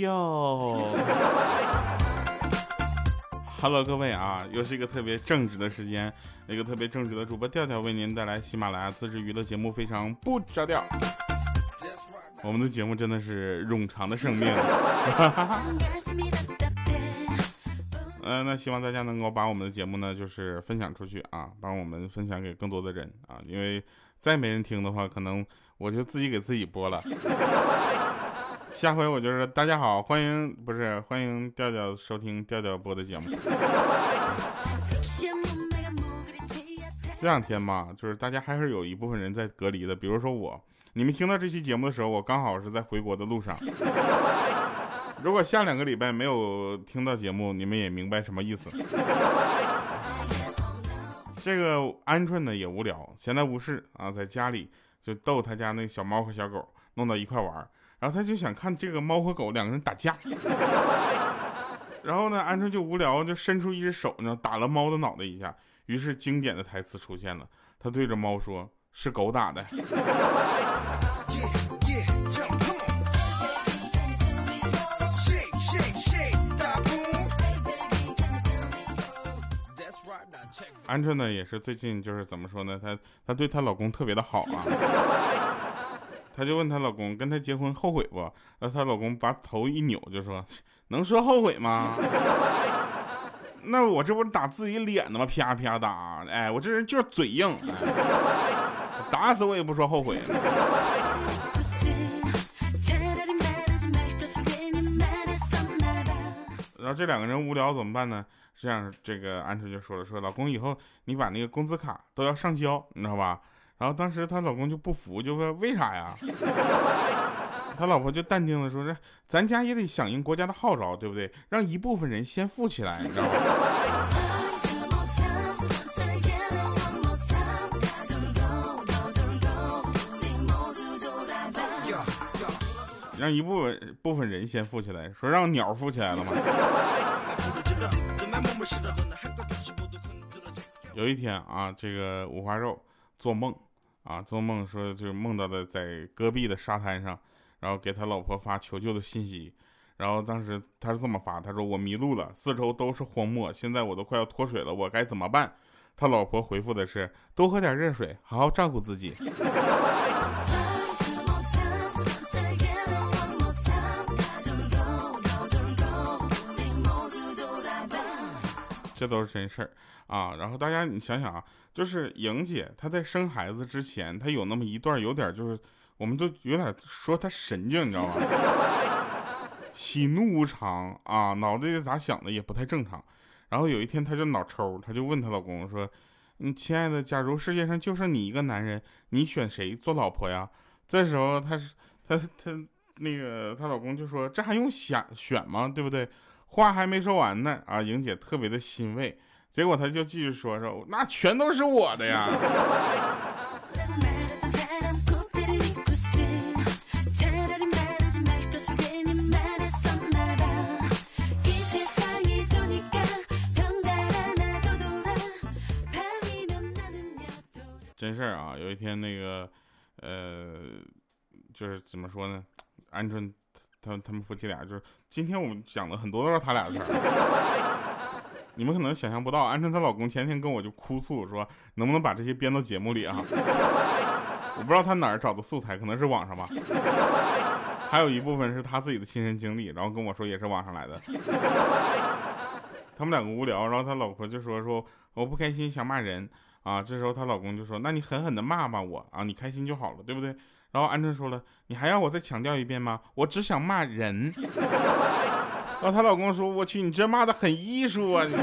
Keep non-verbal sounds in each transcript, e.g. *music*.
哟。Hello，各位啊，又是一个特别正直的时间，一个特别正直的主播调调为您带来喜马拉雅自制娱乐节目，非常不着调。我们的节目真的是冗长的生命。嗯，*laughs* 那希望大家能够把我们的节目呢，就是分享出去啊，帮我们分享给更多的人啊，因为再没人听的话，可能我就自己给自己播了。下回我就是大家好，欢迎不是欢迎调调收听调调播的节目。这两天嘛，就是大家还是有一部分人在隔离的，比如说我。你们听到这期节目的时候，我刚好是在回国的路上。如果下两个礼拜没有听到节目，你们也明白什么意思。这个鹌鹑呢也无聊，闲来无事啊，在家里就逗他家那小猫和小狗弄到一块玩。然后他就想看这个猫和狗两个人打架，*laughs* 然后呢，鹌鹑就无聊，就伸出一只手呢，打了猫的脑袋一下。于是经典的台词出现了，他对着猫说：“是狗打的。”鹌鹑呢，也是最近就是怎么说呢？她她对她老公特别的好啊。她就问她老公跟她结婚后悔不？那她老公把头一扭就说：“能说后悔吗？*laughs* 那我这不是打自己脸呢吗？啪啪打！哎，我这人就是嘴硬，打死我也不说后悔。”然后这两个人无聊怎么办呢？这样，这个鹌鹑就说了：“说老公以后你把那个工资卡都要上交，你知道吧？”然后当时她老公就不服，就问为啥呀？*laughs* 他老婆就淡定的说：“是咱家也得响应国家的号召，对不对？让一部分人先富起来，你知道吗？*laughs* 让一部分部分人先富起来，说让鸟富起来了吗？” *laughs* 有一天啊，这个五花肉做梦。啊，做梦说就是梦到的在戈壁的沙滩上，然后给他老婆发求救的信息，然后当时他是这么发，他说我迷路了，四周都是荒漠，现在我都快要脱水了，我该怎么办？他老婆回复的是多喝点热水，好好照顾自己。这都是真事儿啊！然后大家你想想啊，就是莹姐她在生孩子之前，她有那么一段有点就是，我们都有点说她神经，你知道吗？*laughs* 喜怒无常啊，脑袋里咋想的也不太正常。然后有一天她就脑抽，她就问她老公说：“嗯，亲爱的，假如世界上就剩你一个男人，你选谁做老婆呀？”这时候她是她她那个她老公就说：“这还用选选吗？对不对？”话还没说完呢，啊，莹姐特别的欣慰，结果她就继续说说，那全都是我的呀。真事儿啊，有一天那个，呃，就是怎么说呢，鹌鹑。他他们夫妻俩就是今天我们讲的很多都是他俩的事儿，你们可能想象不到，鹌鹑她老公前天跟我就哭诉说，能不能把这些编到节目里啊？*laughs* 我不知道他哪儿找的素材，可能是网上吧。还有一部分是他自己的亲身经历，然后跟我说也是网上来的。*laughs* 他们两个无聊，然后他老婆就说说我不开心想骂人啊，这时候她老公就说那你狠狠的骂骂我啊，你开心就好了，对不对？然后鹌鹑说了：“你还要我再强调一遍吗？我只想骂人。*laughs* ”然后她老公说：“我去，你这骂的很艺术啊！”你。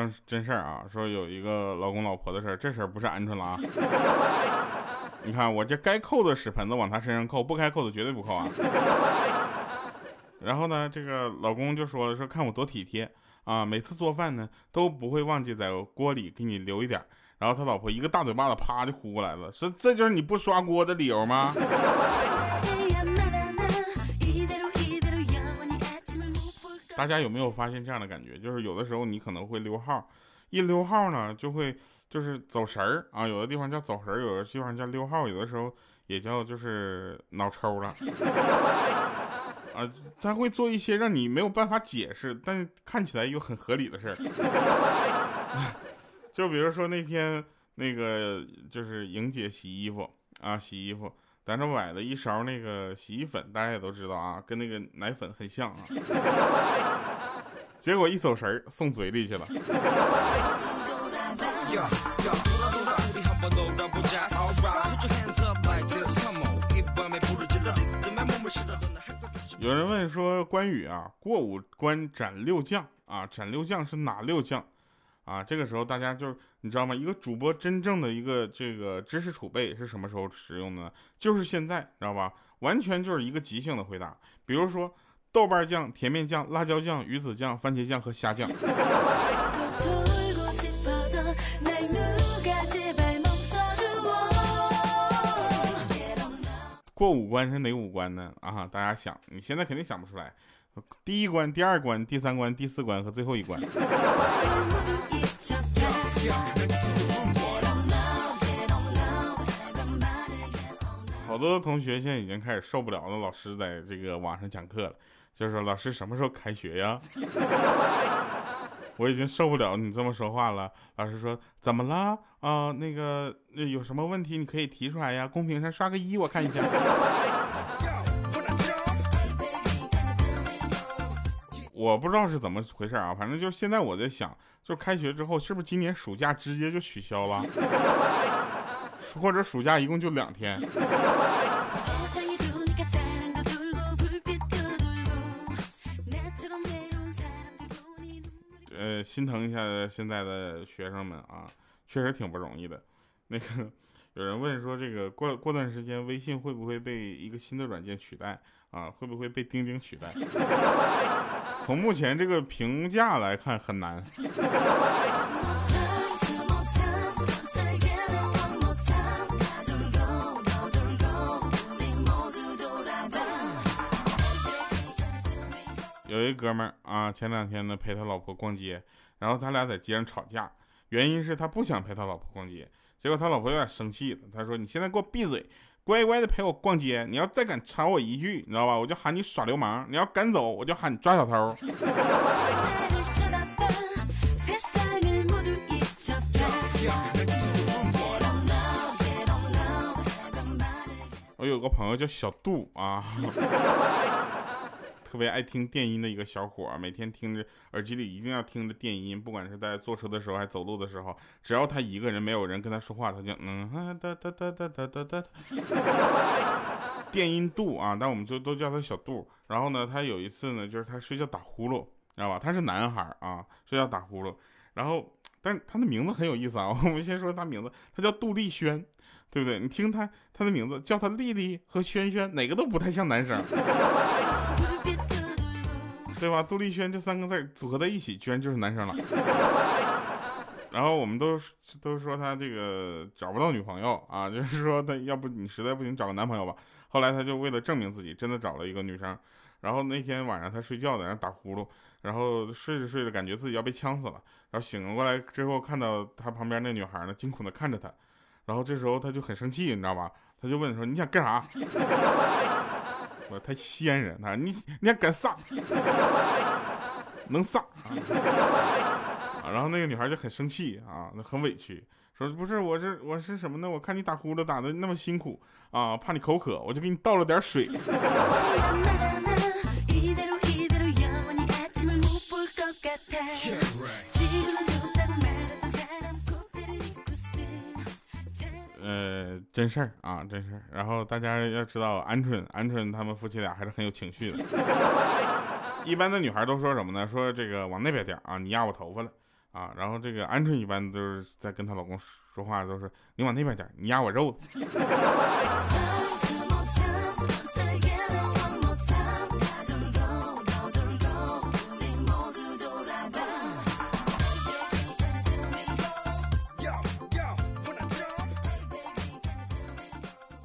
真真事儿啊，说有一个老公老婆的事儿，这事儿不是鹌鹑了啊。*laughs* 你看我这该扣的屎盆子往他身上扣，不该扣的绝对不扣啊。*laughs* 然后呢，这个老公就说了，说看我多体贴啊，每次做饭呢都不会忘记在锅里给你留一点。然后他老婆一个大嘴巴子啪就呼过来了，说这就是你不刷锅的理由吗？*laughs* 大家有没有发现这样的感觉？就是有的时候你可能会溜号，一溜号呢就会就是走神儿啊，有的地方叫走神儿，有的地方叫溜号，有的时候也叫就是脑抽了啊，他会做一些让你没有办法解释，但看起来又很合理的事儿。*laughs* 就比如说那天那个就是莹姐洗衣服啊，洗衣服。咱这买了一勺那个洗衣粉，大家也都知道啊，跟那个奶粉很像啊。结果一走神儿送嘴里去了。*laughs* 有人问说关羽啊，过五关斩六将啊，斩六将是哪六将？啊，这个时候大家就是你知道吗？一个主播真正的一个这个知识储备是什么时候使用的呢？就是现在，知道吧？完全就是一个即兴的回答。比如说豆瓣酱、甜面酱、辣椒酱、鱼子酱、番茄酱和虾酱。过五关是哪五关呢？啊，大家想，你现在肯定想不出来。第一关、第二关、第三关、第四关和最后一关。好多同学现在已经开始受不了了，老师在这个网上讲课了，就说老师什么时候开学呀？*laughs* 我已经受不了你这么说话了。老师说怎么了啊？那个那有什么问题你可以提出来呀，公屏上刷个一我看一下。我不知道是怎么回事啊，反正就是现在我在想，就开学之后是不是今年暑假直接就取消了，或者暑假一共就两天？呃，心疼一下现在的学生们啊，确实挺不容易的。那个有人问说，这个过过段时间微信会不会被一个新的软件取代？啊，会不会被钉钉取代？*laughs* 从目前这个评价来看，很难。有一哥们儿啊，前两天呢陪他老婆逛街，然后他俩在街上吵架，原因是他不想陪他老婆逛街，结果他老婆有点生气了，他说：“你现在给我闭嘴！”乖乖的陪我逛街，你要再敢吵我一句，你知道吧？我就喊你耍流氓。你要敢走，我就喊你抓小偷。我有个朋友叫小杜啊。特别爱听电音的一个小伙，每天听着耳机里一定要听着电音，不管是在坐车的时候还走路的时候，只要他一个人没有人跟他说话，他就嗯哒哒哒哒哒哒哒哒。*laughs* 电音杜啊，但我们就都叫他小杜。然后呢，他有一次呢，就是他睡觉打呼噜，知道吧？他是男孩啊，睡觉打呼噜。然后，但他的名字很有意思啊。*laughs* 我们先说他名字，他叫杜丽轩，对不对？你听他他的名字叫他丽丽和轩轩，哪个都不太像男生。对吧？杜丽轩这三个字组合在一起，居然就是男生了。*laughs* 然后我们都都说他这个找不到女朋友啊，就是说他要不你实在不行找个男朋友吧。后来他就为了证明自己，真的找了一个女生。然后那天晚上他睡觉在那打呼噜，然后睡着睡着感觉自己要被呛死了。然后醒了过来之后，看到他旁边那女孩呢，惊恐的看着他。然后这时候他就很生气，你知道吧？他就问说：“你想干啥？”我太仙人他！你你还敢撒？*laughs* 能撒 *laughs* 啊！然后那个女孩就很生气啊，那很委屈，说不是我是我是什么呢？我看你打呼噜打的那么辛苦啊，怕你口渴，我就给你倒了点水。*laughs* 呃，真事儿啊，真事儿。然后大家要知道，鹌鹑、鹌鹑他们夫妻俩还是很有情绪的。*laughs* 一般的女孩都说什么呢？说这个往那边点啊，你压我头发了啊。然后这个鹌鹑一般都是在跟她老公说话，都是你往那边点，你压我肉。*laughs*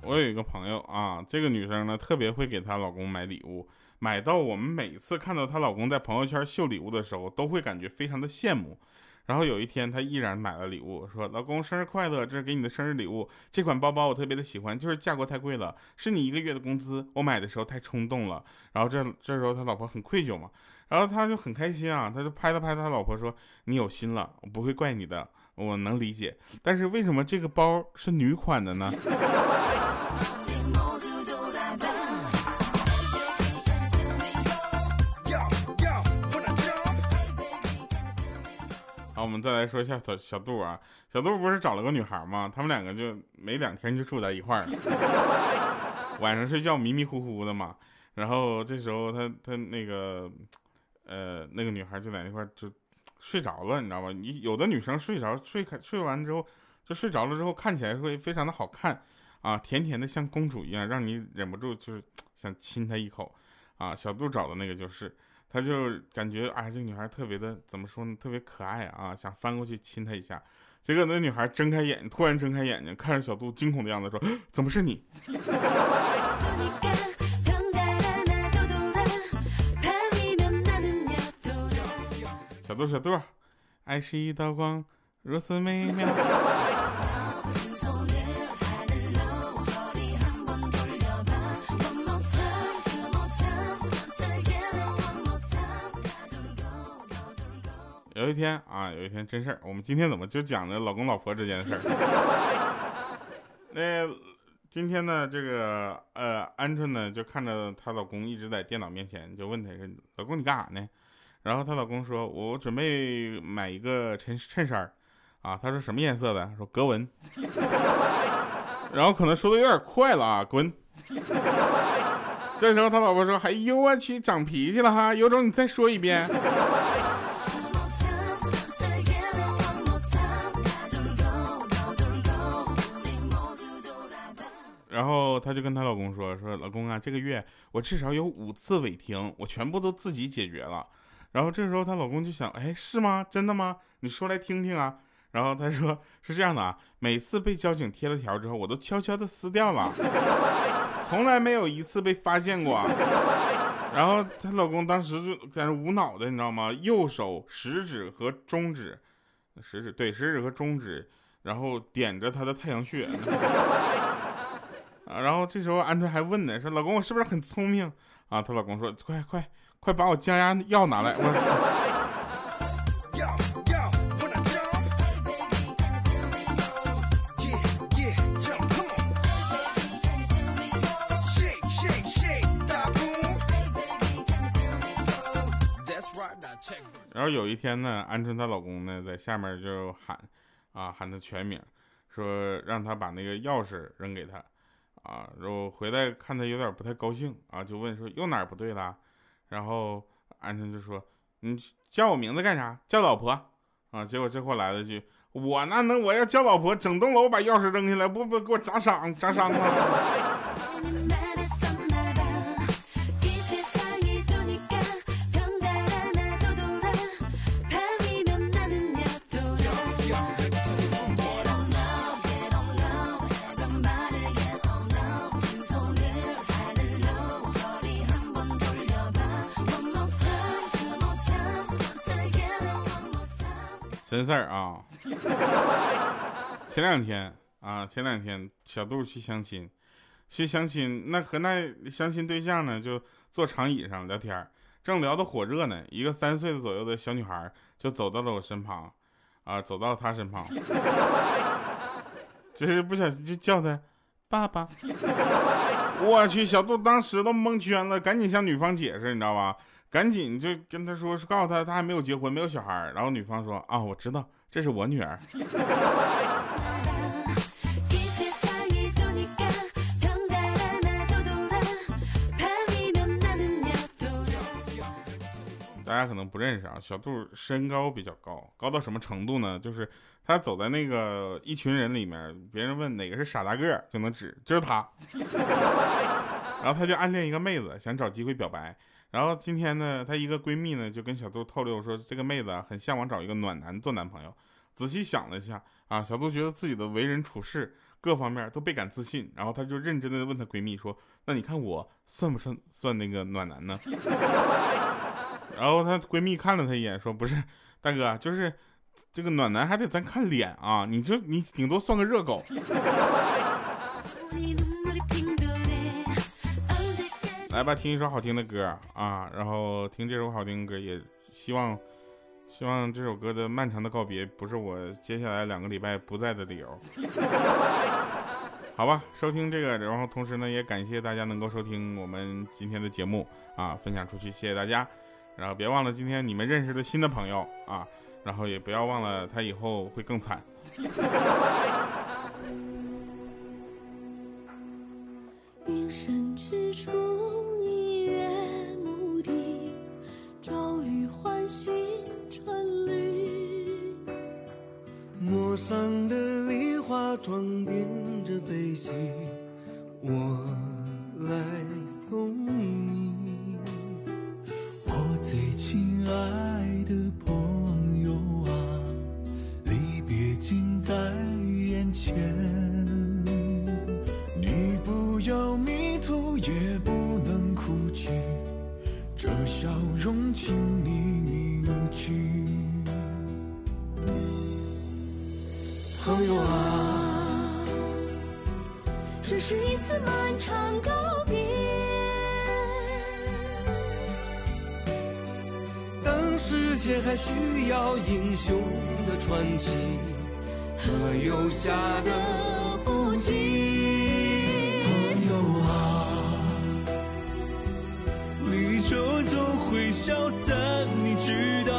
我有一个朋友啊，这个女生呢特别会给她老公买礼物，买到我们每次看到她老公在朋友圈秀礼物的时候，都会感觉非常的羡慕。然后有一天，她依然买了礼物，说：“老公生日快乐，这是给你的生日礼物。这款包包我特别的喜欢，就是价格太贵了，是你一个月的工资。我买的时候太冲动了。”然后这这时候他老婆很愧疚嘛，然后他就很开心啊，他就拍了拍他老婆说：“你有心了，我不会怪你的，我能理解。但是为什么这个包是女款的呢？”好，我们再来说一下小小杜啊，小杜不是找了个女孩吗？他们两个就没两天就住在一块儿了，*laughs* 晚上睡觉迷迷糊糊的嘛。然后这时候他他那个呃那个女孩就在那块就睡着了，你知道吧？你有的女生睡着睡开睡完之后就睡着了之后看起来会非常的好看啊，甜甜的像公主一样，让你忍不住就是 *tsk* 想亲她一口啊。小杜找的那个就是。他就感觉哎，这个女孩特别的怎么说呢？特别可爱啊，想翻过去亲她一下。结果那女孩睁开眼，突然睁开眼睛，看着小杜惊恐的样子，说：“ *gasps* 怎么是你？”小杜，小杜，爱是一道光，如此美妙。有一天啊，有一天真事儿。我们今天怎么就讲的老公老婆之间的事儿？*laughs* 那今天呢，这个呃，鹌鹑呢就看着她老公一直在电脑面前，就问她说：“老公你干啥呢？”然后她老公说：“我准备买一个衬衬衫啊。”她说：“什么颜色的？”说：“格纹。”然后可能说的有点快了啊，滚！这时候他老婆说：“哎呦我去，长脾气了哈，有种你再说一遍。”她就跟她老公说：“说老公啊，这个月我至少有五次违停，我全部都自己解决了。”然后这时候她老公就想：“哎，是吗？真的吗？你说来听听啊。”然后她说：“是这样的啊，每次被交警贴了条之后，我都悄悄的撕掉了，从来没有一次被发现过。”然后她老公当时就在那无脑的，你知道吗？右手食指和中指，食指对食指和中指，然后点着她的太阳穴。啊，然后这时候鹌鹑还问呢，说老公我是不是很聪明啊？她老公说快快快把我降压药拿来。我。*laughs* 然后有一天呢，鹌鹑她老公呢在下面就喊，啊喊她全名，说让她把那个钥匙扔给他。啊，然后回来看他有点不太高兴啊，就问说又哪儿不对了？然后安生就说：“你叫我名字干啥？叫老婆啊？”结果这货来了句：“我那能我要叫老婆，整栋楼把钥匙扔下来，不不给我砸伤砸伤了。”真事儿啊！前两天啊，前两天小杜去相亲，去相亲，那和那相亲对象呢，就坐长椅上聊天，正聊得火热呢，一个三岁左右的小女孩就走到了我身旁，啊，走到他身旁，就是不小心就叫他爸爸。*laughs* 我去，小杜当时都蒙圈了，赶紧向女方解释，你知道吧？赶紧就跟他说，告诉他他还没有结婚，没有小孩然后女方说啊，我知道，这是我女儿。大家可能不认识啊，小杜身高比较高，高到什么程度呢？就是他走在那个一群人里面，别人问哪个是傻大个，就能指，就是他。*laughs* 然后他就暗恋一个妹子，想找机会表白。然后今天呢，她一个闺蜜呢就跟小杜透露说，这个妹子啊很向往找一个暖男做男朋友。仔细想了一下啊，小杜觉得自己的为人处事各方面都倍感自信。然后她就认真的问她闺蜜说：“那你看我算不算算那个暖男呢？” *laughs* 然后她闺蜜看了她一眼说：“不是，大哥，就是这个暖男还得咱看脸啊，你就你顶多算个热狗。”来吧，听一首好听的歌啊！然后听这首好听的歌，也希望，希望这首歌的漫长的告别不是我接下来两个礼拜不在的理由。*laughs* 好吧，收听这个，然后同时呢，也感谢大家能够收听我们今天的节目啊，分享出去，谢谢大家。然后别忘了今天你们认识的新的朋友啊，然后也不要忘了他以后会更惨。*laughs* 爱的朋需要英雄的传奇和游侠的不羁，朋友啊，离愁总会消散，你知道。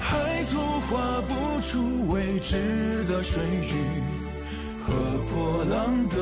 海图画不出未知的水域和波浪的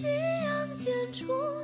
夕阳渐出。